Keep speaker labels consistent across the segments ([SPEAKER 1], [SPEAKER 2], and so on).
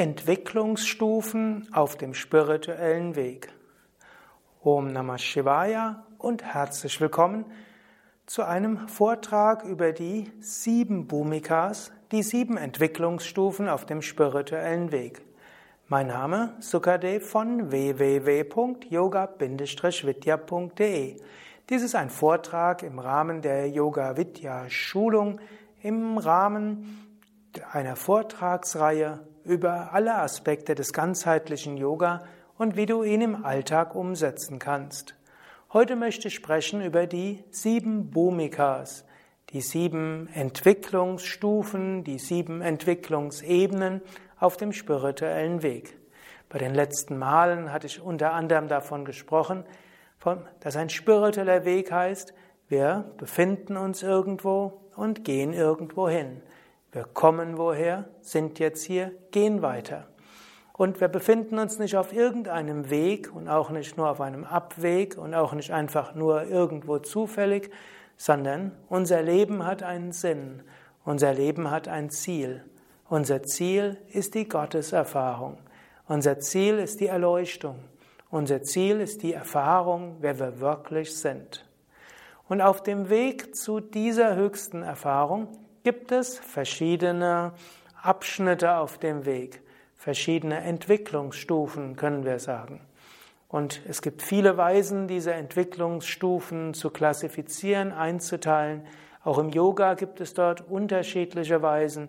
[SPEAKER 1] Entwicklungsstufen auf dem spirituellen Weg. Om Namah Shivaya und herzlich willkommen zu einem Vortrag über die sieben Bhumikas, die sieben Entwicklungsstufen auf dem spirituellen Weg. Mein Name Sukadev von www.yoga-vidya.de. Dies ist ein Vortrag im Rahmen der Yoga Vidya Schulung im Rahmen einer Vortragsreihe über alle Aspekte des ganzheitlichen Yoga und wie du ihn im Alltag umsetzen kannst. Heute möchte ich sprechen über die sieben Bhumikas, die sieben Entwicklungsstufen, die sieben Entwicklungsebenen auf dem spirituellen Weg. Bei den letzten Malen hatte ich unter anderem davon gesprochen, dass ein spiritueller Weg heißt, wir befinden uns irgendwo und gehen irgendwo hin. Wir kommen woher, sind jetzt hier, gehen weiter. Und wir befinden uns nicht auf irgendeinem Weg und auch nicht nur auf einem Abweg und auch nicht einfach nur irgendwo zufällig, sondern unser Leben hat einen Sinn, unser Leben hat ein Ziel. Unser Ziel ist die Gotteserfahrung. Unser Ziel ist die Erleuchtung. Unser Ziel ist die Erfahrung, wer wir wirklich sind. Und auf dem Weg zu dieser höchsten Erfahrung gibt es verschiedene Abschnitte auf dem Weg, verschiedene Entwicklungsstufen, können wir sagen. Und es gibt viele Weisen, diese Entwicklungsstufen zu klassifizieren, einzuteilen. Auch im Yoga gibt es dort unterschiedliche Weisen.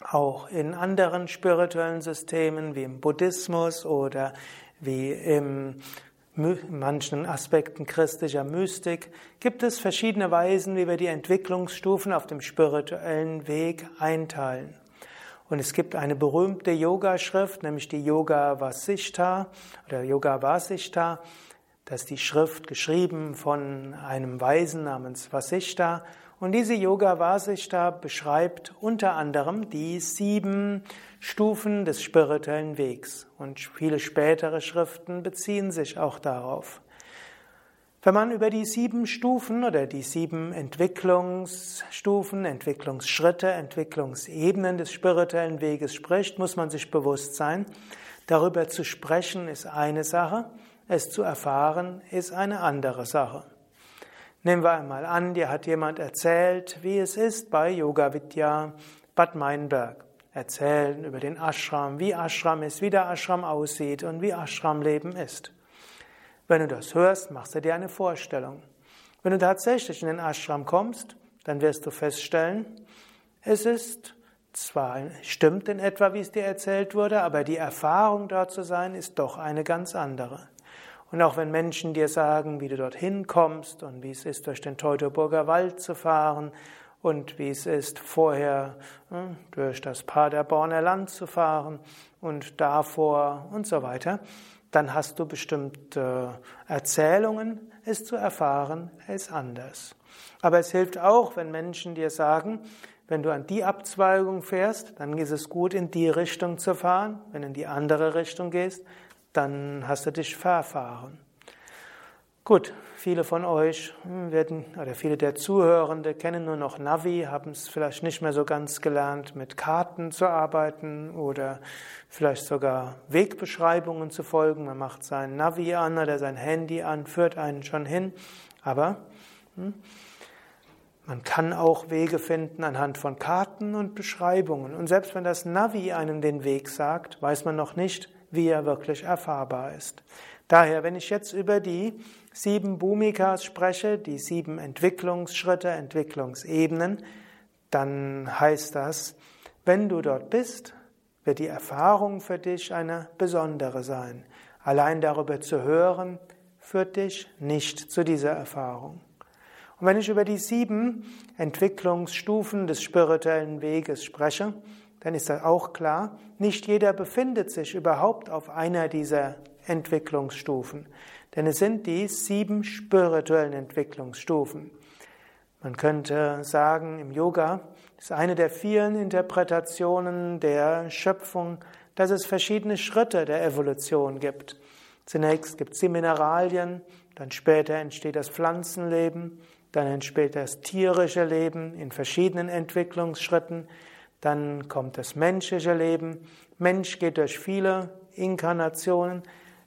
[SPEAKER 1] Auch in anderen spirituellen Systemen wie im Buddhismus oder wie im manchen Aspekten christlicher Mystik gibt es verschiedene Weisen, wie wir die Entwicklungsstufen auf dem spirituellen Weg einteilen. Und es gibt eine berühmte Yoga-Schrift, nämlich die Yoga Vasishta oder Yoga Vasishta. Das ist die Schrift geschrieben von einem Weisen namens Vasishta. Und diese Yoga Vasishta beschreibt unter anderem die sieben Stufen des spirituellen Wegs. Und viele spätere Schriften beziehen sich auch darauf. Wenn man über die sieben Stufen oder die sieben Entwicklungsstufen, Entwicklungsschritte, Entwicklungsebenen des spirituellen Weges spricht, muss man sich bewusst sein, darüber zu sprechen ist eine Sache, es zu erfahren ist eine andere Sache. Nehmen wir einmal an, dir hat jemand erzählt, wie es ist bei Yoga Vidya Bad Meinberg. Erzählen über den Ashram, wie Ashram ist, wie der Ashram aussieht und wie Ashramleben ist. Wenn du das hörst, machst du dir eine Vorstellung. Wenn du tatsächlich in den Ashram kommst, dann wirst du feststellen, es ist zwar stimmt in etwa, wie es dir erzählt wurde, aber die Erfahrung dort zu sein, ist doch eine ganz andere. Und auch wenn Menschen dir sagen, wie du dorthin kommst und wie es ist, durch den Teutoburger Wald zu fahren und wie es ist, vorher hm, durch das Paderborner Land zu fahren und davor und so weiter, dann hast du bestimmte Erzählungen. Es zu erfahren ist anders. Aber es hilft auch, wenn Menschen dir sagen, wenn du an die Abzweigung fährst, dann ist es gut, in die Richtung zu fahren. Wenn du in die andere Richtung gehst, dann hast du dich verfahren. Gut, viele von euch werden, oder viele der Zuhörende kennen nur noch Navi, haben es vielleicht nicht mehr so ganz gelernt, mit Karten zu arbeiten oder vielleicht sogar Wegbeschreibungen zu folgen. Man macht sein Navi an oder sein Handy an, führt einen schon hin. Aber hm, man kann auch Wege finden anhand von Karten und Beschreibungen. Und selbst wenn das Navi einem den Weg sagt, weiß man noch nicht, wie er wirklich erfahrbar ist. Daher, wenn ich jetzt über die sieben Bhumikas spreche, die sieben Entwicklungsschritte, Entwicklungsebenen, dann heißt das, wenn du dort bist, wird die Erfahrung für dich eine besondere sein. Allein darüber zu hören, führt dich nicht zu dieser Erfahrung. Und wenn ich über die sieben Entwicklungsstufen des spirituellen Weges spreche, dann ist das auch klar, nicht jeder befindet sich überhaupt auf einer dieser Entwicklungsstufen. Denn es sind die sieben spirituellen Entwicklungsstufen. Man könnte sagen, im Yoga ist eine der vielen Interpretationen der Schöpfung, dass es verschiedene Schritte der Evolution gibt. Zunächst gibt es die Mineralien, dann später entsteht das Pflanzenleben, dann entsteht das tierische Leben in verschiedenen Entwicklungsschritten, dann kommt das menschliche Leben, Mensch geht durch viele Inkarnationen,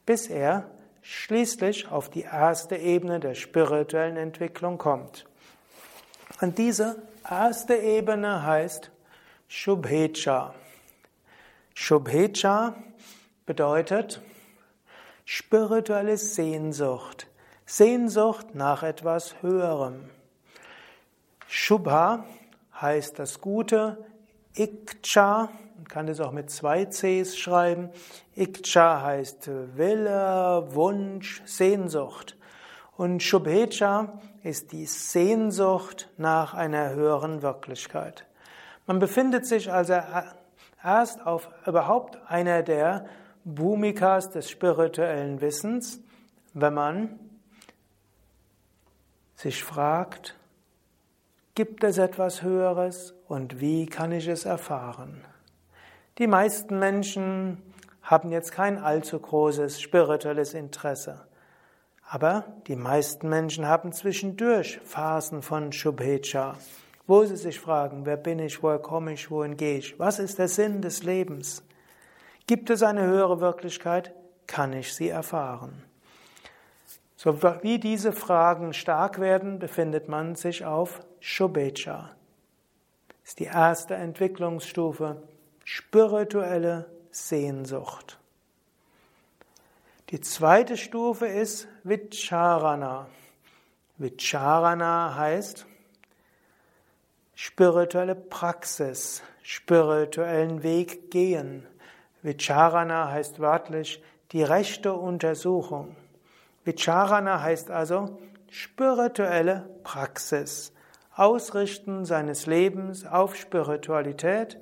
[SPEAKER 1] bis er schließlich auf die erste Ebene der spirituellen Entwicklung kommt. Und diese erste Ebene heißt Shubhecha. Shubhecha bedeutet spirituelle Sehnsucht, Sehnsucht nach etwas Höherem. Shubha heißt das Gute, Ikcha, man kann es auch mit zwei Cs schreiben. Ikcha heißt Wille, Wunsch, Sehnsucht. Und Shubhecha ist die Sehnsucht nach einer höheren Wirklichkeit. Man befindet sich also erst auf überhaupt einer der Bhumikas des spirituellen Wissens, wenn man sich fragt, Gibt es etwas Höheres und wie kann ich es erfahren? Die meisten Menschen haben jetzt kein allzu großes spirituelles Interesse. Aber die meisten Menschen haben zwischendurch Phasen von Shubhecha, wo sie sich fragen, wer bin ich, woher komme ich, wohin gehe ich, was ist der Sinn des Lebens? Gibt es eine höhere Wirklichkeit? Kann ich sie erfahren? So wie diese Fragen stark werden, befindet man sich auf Shubecha. Das ist die erste Entwicklungsstufe, spirituelle Sehnsucht. Die zweite Stufe ist Vicharana. Vicharana heißt spirituelle Praxis, spirituellen Weg gehen. Vicharana heißt wörtlich die rechte Untersuchung. Vicharana heißt also spirituelle Praxis. Ausrichten seines Lebens auf Spiritualität,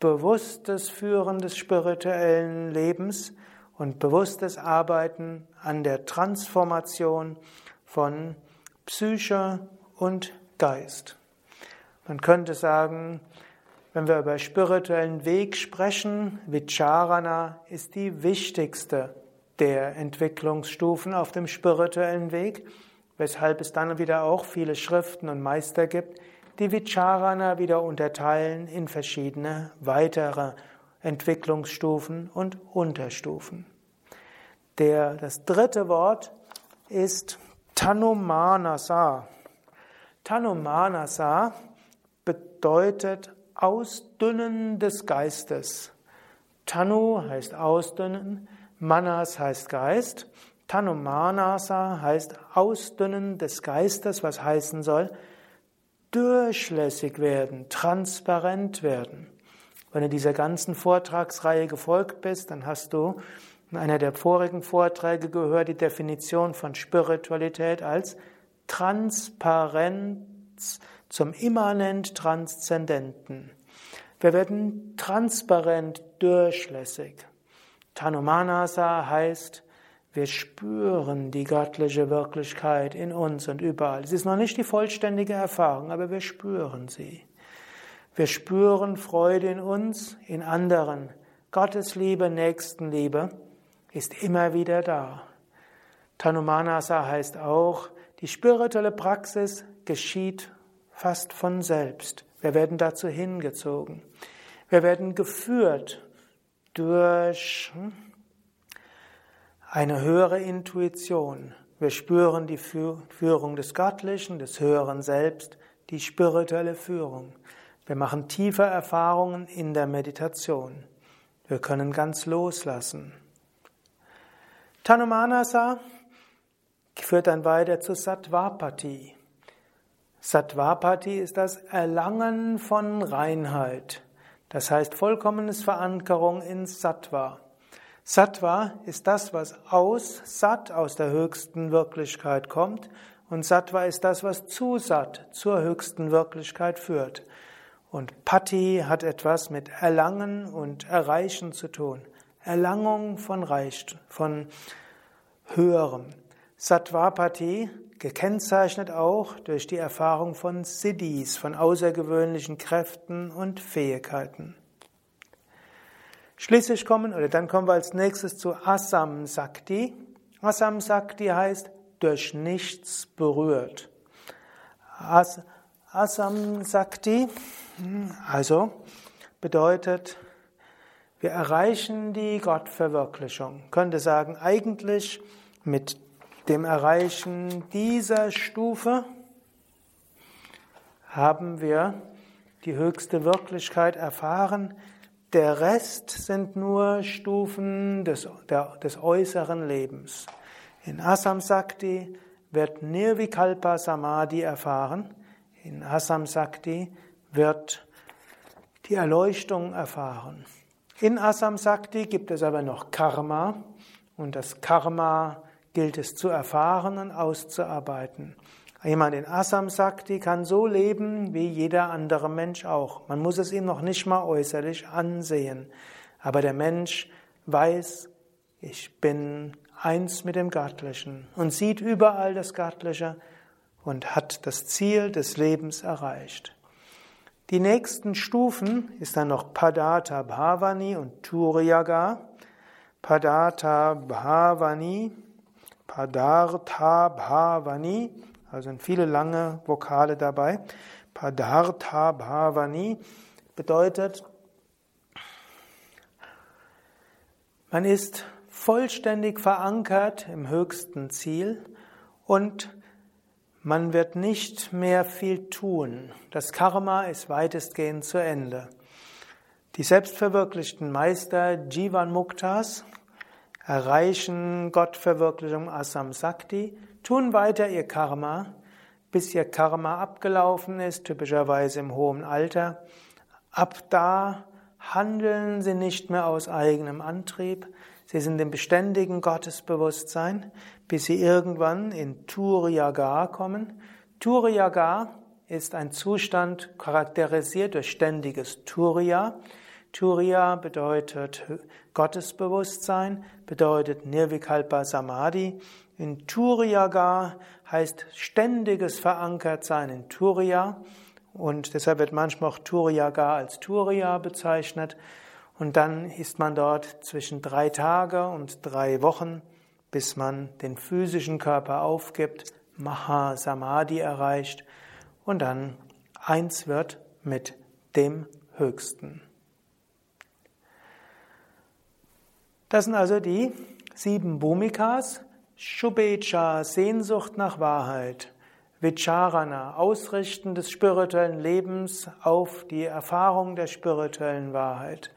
[SPEAKER 1] bewusstes Führen des spirituellen Lebens und bewusstes Arbeiten an der Transformation von Psyche und Geist. Man könnte sagen, wenn wir über spirituellen Weg sprechen, Vicharana ist die wichtigste der Entwicklungsstufen auf dem spirituellen Weg, weshalb es dann wieder auch viele Schriften und Meister gibt, die Vicharana wieder unterteilen in verschiedene weitere Entwicklungsstufen und Unterstufen. Der, das dritte Wort ist Tanumanasa. Tanumanasa bedeutet Ausdünnen des Geistes. Tanu heißt Ausdünnen, Manas heißt Geist. Tanumanasa heißt Ausdünnen des Geistes, was heißen soll, durchlässig werden, transparent werden. Wenn du dieser ganzen Vortragsreihe gefolgt bist, dann hast du in einer der vorigen Vorträge gehört die Definition von Spiritualität als Transparenz zum immanent Transzendenten. Wir werden transparent durchlässig. Tanumanasa heißt, wir spüren die göttliche Wirklichkeit in uns und überall. Es ist noch nicht die vollständige Erfahrung, aber wir spüren sie. Wir spüren Freude in uns, in anderen. Gottes Liebe, Nächstenliebe ist immer wieder da. Tanumanasa heißt auch, die spirituelle Praxis geschieht fast von selbst. Wir werden dazu hingezogen. Wir werden geführt durch hm, eine höhere Intuition. Wir spüren die Führung des Göttlichen, des höheren Selbst, die spirituelle Führung. Wir machen tiefe Erfahrungen in der Meditation. Wir können ganz loslassen. Tanumanasa führt dann weiter zu Sattvapati. Sattvapati ist das Erlangen von Reinheit. Das heißt vollkommenes Verankerung in Sattva. Sattva ist das, was aus Sat, aus der höchsten Wirklichkeit kommt, und Sattva ist das, was zu Sat, zur höchsten Wirklichkeit führt. Und Patti hat etwas mit Erlangen und Erreichen zu tun. Erlangung von Reich, von Höherem. Sattvapati gekennzeichnet auch durch die Erfahrung von Siddhis, von außergewöhnlichen Kräften und Fähigkeiten. Schließlich kommen, oder dann kommen wir als nächstes zu Asam Sakti. Asam Sakti heißt durch nichts berührt. As, Asam Sakti, also bedeutet, Wir erreichen die Gottverwirklichung. könnte sagen, eigentlich mit dem Erreichen dieser Stufe haben wir die höchste Wirklichkeit erfahren. Der Rest sind nur Stufen des, der, des äußeren Lebens. In Asam Sakti wird Nirvikalpa Samadhi erfahren. In Asam Sakti wird die Erleuchtung erfahren. In Asam Sakti gibt es aber noch Karma und das Karma gilt es zu erfahren und auszuarbeiten. Jemand in Asam Sakti kann so leben wie jeder andere Mensch auch. Man muss es ihm noch nicht mal äußerlich ansehen. Aber der Mensch weiß, ich bin eins mit dem Göttlichen und sieht überall das Göttliche und hat das Ziel des Lebens erreicht. Die nächsten Stufen ist dann noch Padata Bhavani und Turiyaga. Padata Bhavani, Padartha Bhavani also sind viele lange Vokale dabei. Padartha Bhavani bedeutet, man ist vollständig verankert im höchsten Ziel und man wird nicht mehr viel tun. Das Karma ist weitestgehend zu Ende. Die selbstverwirklichten Meister Jivan Muktas erreichen Gottverwirklichung Asam Sakti tun weiter ihr Karma, bis ihr Karma abgelaufen ist, typischerweise im hohen Alter. Ab da handeln sie nicht mehr aus eigenem Antrieb, sie sind im beständigen Gottesbewusstsein, bis sie irgendwann in Turiyaga kommen. Turiyaga ist ein Zustand charakterisiert durch ständiges Turiya. Turiya bedeutet Gottesbewusstsein, bedeutet Nirvikalpa Samadhi. In Turiyaga heißt ständiges Verankertsein in Turiya und deshalb wird manchmal auch Turiyaga als Turiya bezeichnet. Und dann ist man dort zwischen drei Tage und drei Wochen, bis man den physischen Körper aufgibt, Maha Samadhi erreicht und dann eins wird mit dem Höchsten. Das sind also die sieben Bhumikas. Shubecha, Sehnsucht nach Wahrheit. Vicharana, Ausrichten des spirituellen Lebens auf die Erfahrung der spirituellen Wahrheit.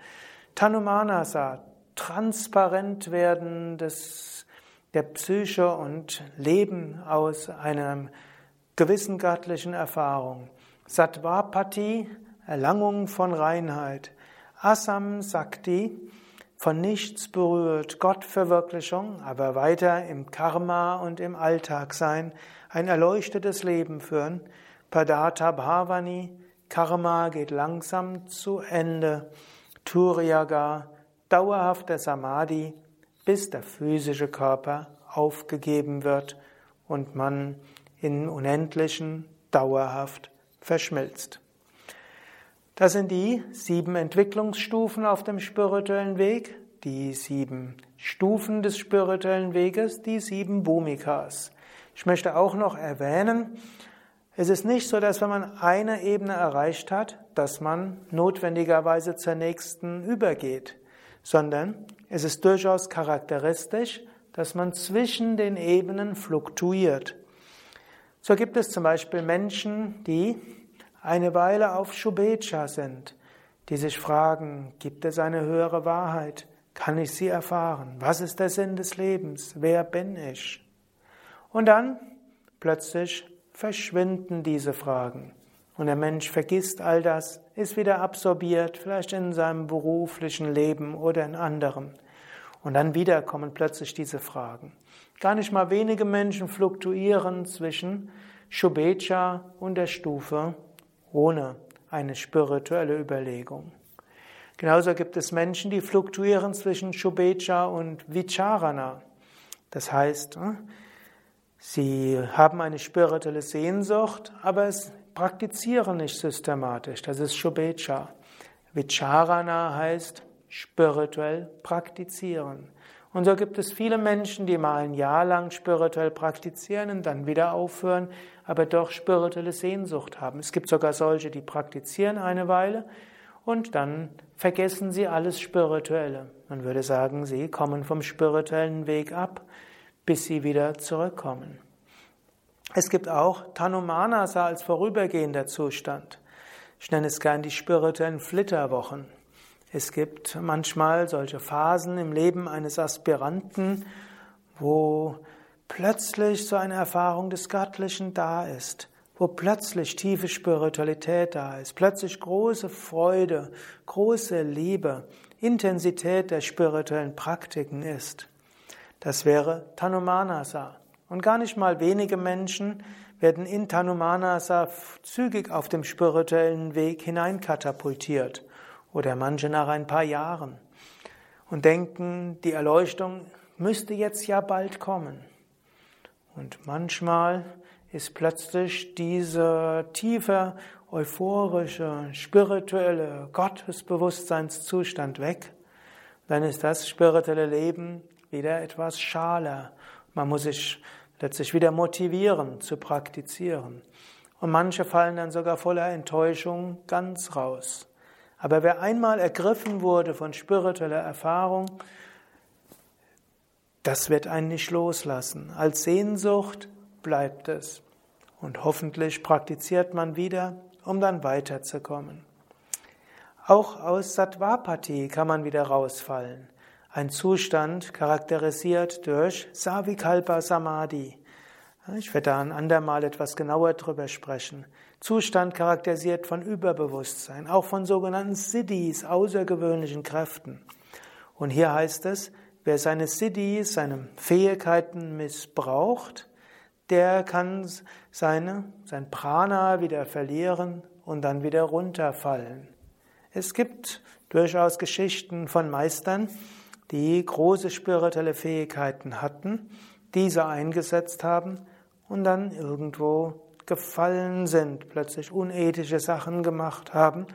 [SPEAKER 1] Tanumanasa, transparent werden des, der Psyche und Leben aus einer gewissen göttlichen Erfahrung. Sattvapati, Erlangung von Reinheit. Asam Sakti, von nichts berührt, Gottverwirklichung, aber weiter im Karma und im Alltag sein, ein erleuchtetes Leben führen. Padata Bhavani, Karma geht langsam zu Ende. Turiyaga, dauerhafter Samadhi, bis der physische Körper aufgegeben wird und man in Unendlichen dauerhaft verschmilzt. Das sind die sieben Entwicklungsstufen auf dem spirituellen Weg, die sieben Stufen des spirituellen Weges, die sieben Bhumikas. Ich möchte auch noch erwähnen, es ist nicht so, dass wenn man eine Ebene erreicht hat, dass man notwendigerweise zur nächsten übergeht, sondern es ist durchaus charakteristisch, dass man zwischen den Ebenen fluktuiert. So gibt es zum Beispiel Menschen, die eine Weile auf Shubecha sind, die sich fragen, gibt es eine höhere Wahrheit? Kann ich sie erfahren? Was ist der Sinn des Lebens? Wer bin ich? Und dann plötzlich verschwinden diese Fragen. Und der Mensch vergisst all das, ist wieder absorbiert, vielleicht in seinem beruflichen Leben oder in anderem. Und dann wieder kommen plötzlich diese Fragen. Gar nicht mal wenige Menschen fluktuieren zwischen Shubecha und der Stufe ohne eine spirituelle Überlegung. Genauso gibt es Menschen, die fluktuieren zwischen Shubecha und Vicharana. Das heißt, äh, sie haben eine spirituelle Sehnsucht, aber es praktizieren nicht systematisch. Das ist Shubecha. Vicharana heißt spirituell praktizieren. Und so gibt es viele Menschen, die mal ein Jahr lang spirituell praktizieren und dann wieder aufhören, aber doch spirituelle Sehnsucht haben. Es gibt sogar solche, die praktizieren eine Weile und dann vergessen sie alles Spirituelle. Man würde sagen, sie kommen vom spirituellen Weg ab, bis sie wieder zurückkommen. Es gibt auch Tanumanasa als vorübergehender Zustand. Ich nenne es gern die spirituellen Flitterwochen. Es gibt manchmal solche Phasen im Leben eines Aspiranten, wo plötzlich so eine Erfahrung des Göttlichen da ist, wo plötzlich tiefe Spiritualität da ist, plötzlich große Freude, große Liebe, Intensität der spirituellen Praktiken ist. Das wäre Tanumanasa. Und gar nicht mal wenige Menschen werden in Tanumanasa zügig auf dem spirituellen Weg hineinkatapultiert oder manche nach ein paar Jahren und denken, die Erleuchtung müsste jetzt ja bald kommen. Und manchmal ist plötzlich dieser tiefe, euphorische, spirituelle Gottesbewusstseinszustand weg. Dann ist das spirituelle Leben wieder etwas schaler. Man muss sich letztlich wieder motivieren zu praktizieren. Und manche fallen dann sogar voller Enttäuschung ganz raus. Aber wer einmal ergriffen wurde von spiritueller Erfahrung, das wird einen nicht loslassen. Als Sehnsucht bleibt es. Und hoffentlich praktiziert man wieder, um dann weiterzukommen. Auch aus Sattvapati kann man wieder rausfallen. Ein Zustand charakterisiert durch Savikalpa Samadhi. Ich werde da ein andermal etwas genauer drüber sprechen. Zustand charakterisiert von Überbewusstsein, auch von sogenannten Siddhis, außergewöhnlichen Kräften. Und hier heißt es, Wer seine Siddhis, seine Fähigkeiten missbraucht, der kann seine, sein Prana wieder verlieren und dann wieder runterfallen. Es gibt durchaus Geschichten von Meistern, die große spirituelle Fähigkeiten hatten, diese eingesetzt haben und dann irgendwo gefallen sind, plötzlich unethische Sachen gemacht haben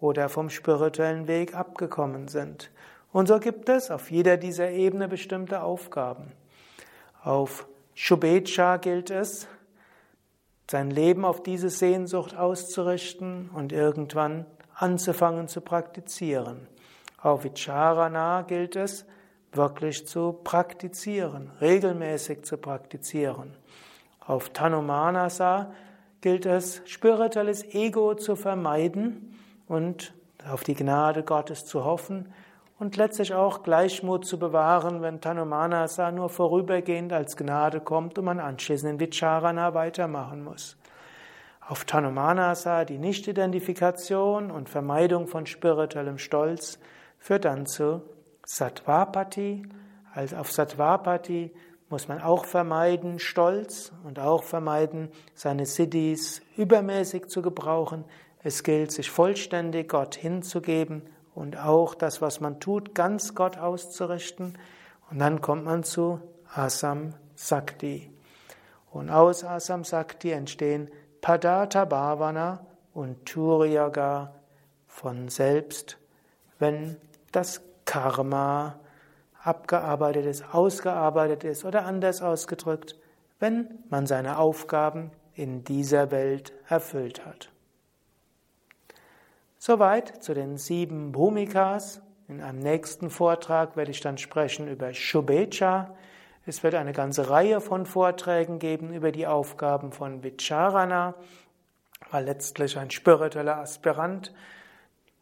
[SPEAKER 1] oder vom spirituellen Weg abgekommen sind. Und so gibt es auf jeder dieser Ebene bestimmte Aufgaben. Auf Shubecha gilt es, sein Leben auf diese Sehnsucht auszurichten und irgendwann anzufangen zu praktizieren. Auf Vicharana gilt es, wirklich zu praktizieren, regelmäßig zu praktizieren. Auf Tanumanasa gilt es, spirituelles Ego zu vermeiden und auf die Gnade Gottes zu hoffen und letztlich auch Gleichmut zu bewahren, wenn Tanumanasa nur vorübergehend als Gnade kommt und man anschließend in Vicharana weitermachen muss. Auf Tanumanasa die Nichtidentifikation und Vermeidung von spirituellem Stolz führt dann zu Sattvapati. Also auf Sattvapati muss man auch vermeiden Stolz und auch vermeiden, seine Siddhis übermäßig zu gebrauchen. Es gilt, sich vollständig Gott hinzugeben und auch das, was man tut, ganz Gott auszurichten. Und dann kommt man zu Asam Sakti. Und aus Asam Sakti entstehen Padata Bhavana und Turiyaga von selbst, wenn das Karma abgearbeitet ist, ausgearbeitet ist oder anders ausgedrückt, wenn man seine Aufgaben in dieser Welt erfüllt hat. Soweit zu den sieben Bhumikas. In einem nächsten Vortrag werde ich dann sprechen über Shubecha. Es wird eine ganze Reihe von Vorträgen geben über die Aufgaben von Vicharana, weil letztlich ein spiritueller Aspirant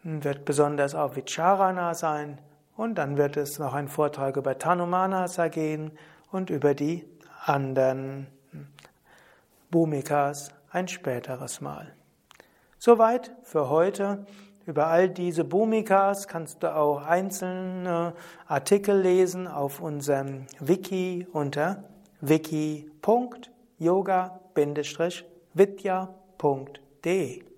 [SPEAKER 1] wird besonders auf Vicharana sein. Und dann wird es noch ein Vortrag über Tanumanasa gehen und über die anderen Bhumikas ein späteres Mal. Soweit für heute. Über all diese Bhumikas kannst du auch einzelne Artikel lesen auf unserem Wiki unter wiki.yoga-vidya.de.